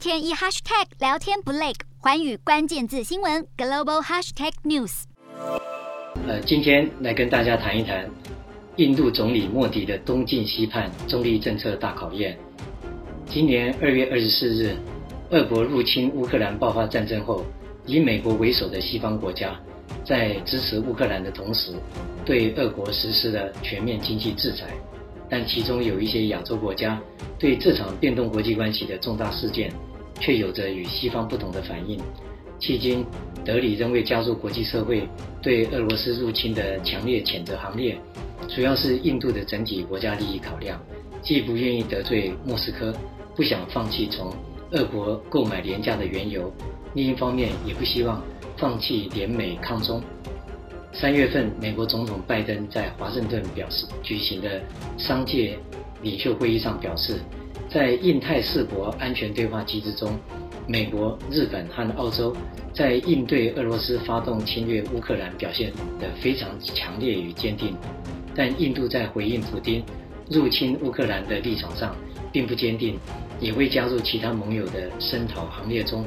天一 hashtag 聊天不累，环宇关键字新闻 global hashtag news。呃，今天来跟大家谈一谈印度总理莫迪的东进西盼中立政策大考验。今年二月二十四日，俄国入侵乌克兰爆发战争后，以美国为首的西方国家，在支持乌克兰的同时，对俄国实施了全面经济制裁。但其中有一些亚洲国家对这场变动国际关系的重大事件，却有着与西方不同的反应。迄今，德里仍未加入国际社会对俄罗斯入侵的强烈谴责行列，主要是印度的整体国家利益考量，既不愿意得罪莫斯科，不想放弃从俄国购买廉价的原油，另一方面也不希望放弃联美抗中。三月份，美国总统拜登在华盛顿表示举行的商界领袖会议上表示，在印太四国安全对话机制中，美国、日本和澳洲在应对俄罗斯发动侵略乌克兰表现得非常强烈与坚定，但印度在回应普京入侵乌克兰的立场上并不坚定，也未加入其他盟友的声讨行列中。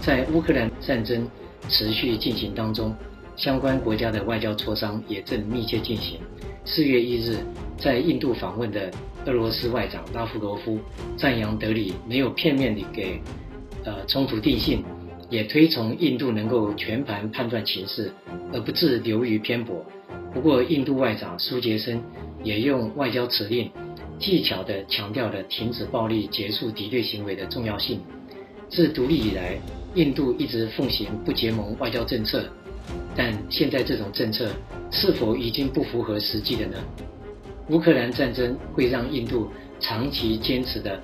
在乌克兰战争持续进行当中。相关国家的外交磋商也正密切进行。四月一日，在印度访问的俄罗斯外长拉夫罗夫赞扬德里没有片面地给呃冲突定性，也推崇印度能够全盘判断情势，而不致流于偏颇。不过，印度外长苏杰生也用外交辞令，技巧地强调了停止暴力、结束敌对行为的重要性。自独立以来，印度一直奉行不结盟外交政策。但现在这种政策是否已经不符合实际的呢？乌克兰战争会让印度长期坚持的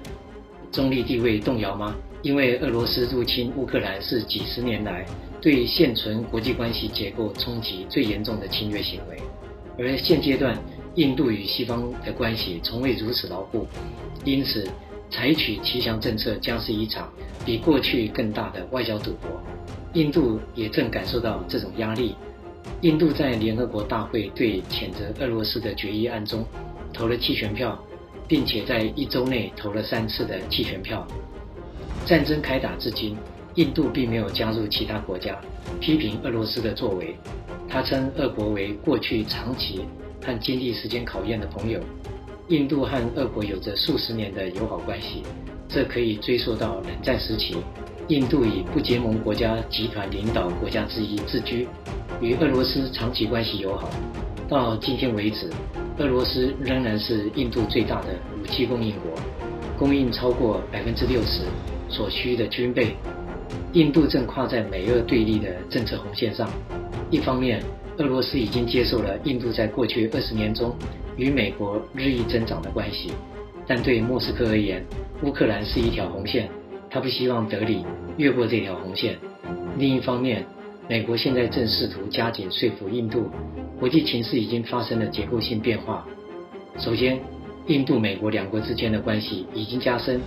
中立地位动摇吗？因为俄罗斯入侵乌克兰是几十年来对现存国际关系结构冲击最严重的侵略行为，而现阶段印度与西方的关系从未如此牢固，因此采取骑墙政策将是一场比过去更大的外交赌博。印度也正感受到这种压力。印度在联合国大会对谴责俄罗斯的决议案中投了弃权票，并且在一周内投了三次的弃权票。战争开打至今，印度并没有加入其他国家批评俄罗斯的作为。他称俄国为过去长期和经历时间考验的朋友。印度和俄国有着数十年的友好关系，这可以追溯到冷战时期。印度以不结盟国家集团领导国家之一自居，与俄罗斯长期关系友好。到今天为止，俄罗斯仍然是印度最大的武器供应国，供应超过百分之六十所需的军备。印度正跨在美俄对立的政策红线上。一方面，俄罗斯已经接受了印度在过去二十年中与美国日益增长的关系，但对莫斯科而言，乌克兰是一条红线。他不希望德里越过这条红线。另一方面，美国现在正试图加紧说服印度，国际情势已经发生了结构性变化。首先，印度美国两国之间的关系已经加深，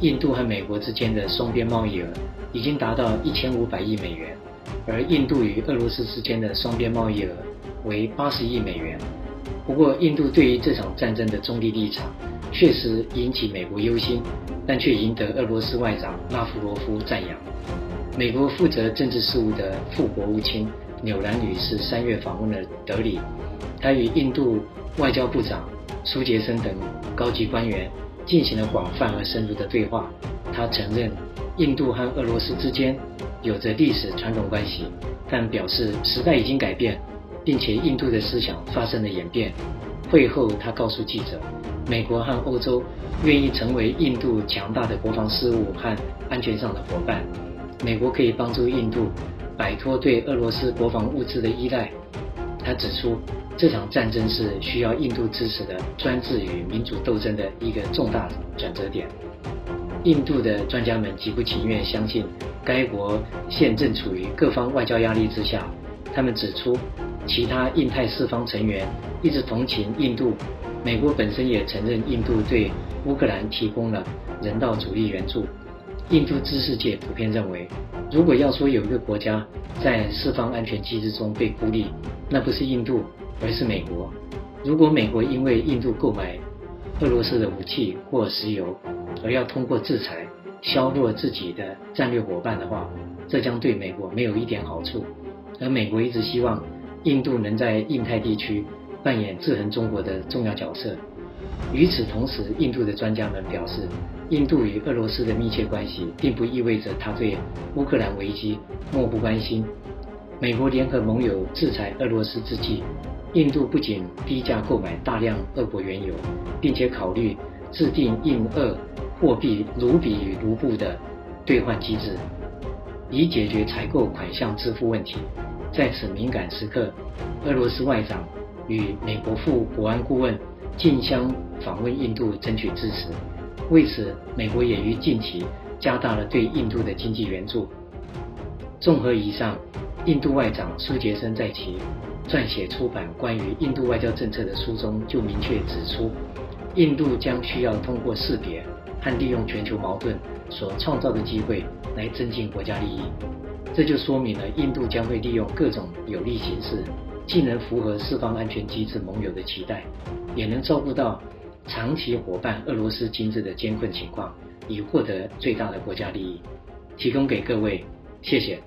印度和美国之间的双边贸易额已经达到一千五百亿美元，而印度与俄罗斯之间的双边贸易额为八十亿美元。不过，印度对于这场战争的中立立场确实引起美国忧心。但却赢得俄罗斯外长拉夫罗夫赞扬。美国负责政治事务的副国务卿纽兰女士三月访问了德里，她与印度外交部长苏杰生等高级官员进行了广泛而深入的对话。她承认印度和俄罗斯之间有着历史传统关系，但表示时代已经改变，并且印度的思想发生了演变。会后，她告诉记者。美国和欧洲愿意成为印度强大的国防事务和安全上的伙伴。美国可以帮助印度摆脱对俄罗斯国防物资的依赖。他指出，这场战争是需要印度支持的专制与民主斗争的一个重大转折点。印度的专家们极不情愿相信，该国现正处于各方外交压力之下。他们指出，其他印太四方成员一直同情印度。美国本身也承认印度对乌克兰提供了人道主义援助。印度知识界普遍认为，如果要说有一个国家在四方安全机制中被孤立，那不是印度，而是美国。如果美国因为印度购买俄罗斯的武器或石油而要通过制裁削弱自己的战略伙伴的话，这将对美国没有一点好处。而美国一直希望印度能在印太地区扮演制衡中国的重要角色。与此同时，印度的专家们表示，印度与俄罗斯的密切关系并不意味着他对乌克兰危机漠不关心。美国联合盟友制裁俄罗斯之际，印度不仅低价购买大量俄国原油，并且考虑制定印俄货币卢比与卢布的兑换机制，以解决采购款项支付问题。在此敏感时刻，俄罗斯外长与美国副国安顾问竞相访问印度，争取支持。为此，美国也于近期加大了对印度的经济援助。综合以上，印度外长苏杰生在其撰写出版关于印度外交政策的书中就明确指出，印度将需要通过识别和利用全球矛盾所创造的机会来增进国家利益。这就说明了印度将会利用各种有利形势，既能符合四方安全机制盟友的期待，也能照顾到长期伙伴俄罗斯经济的艰困情况，以获得最大的国家利益。提供给各位，谢谢。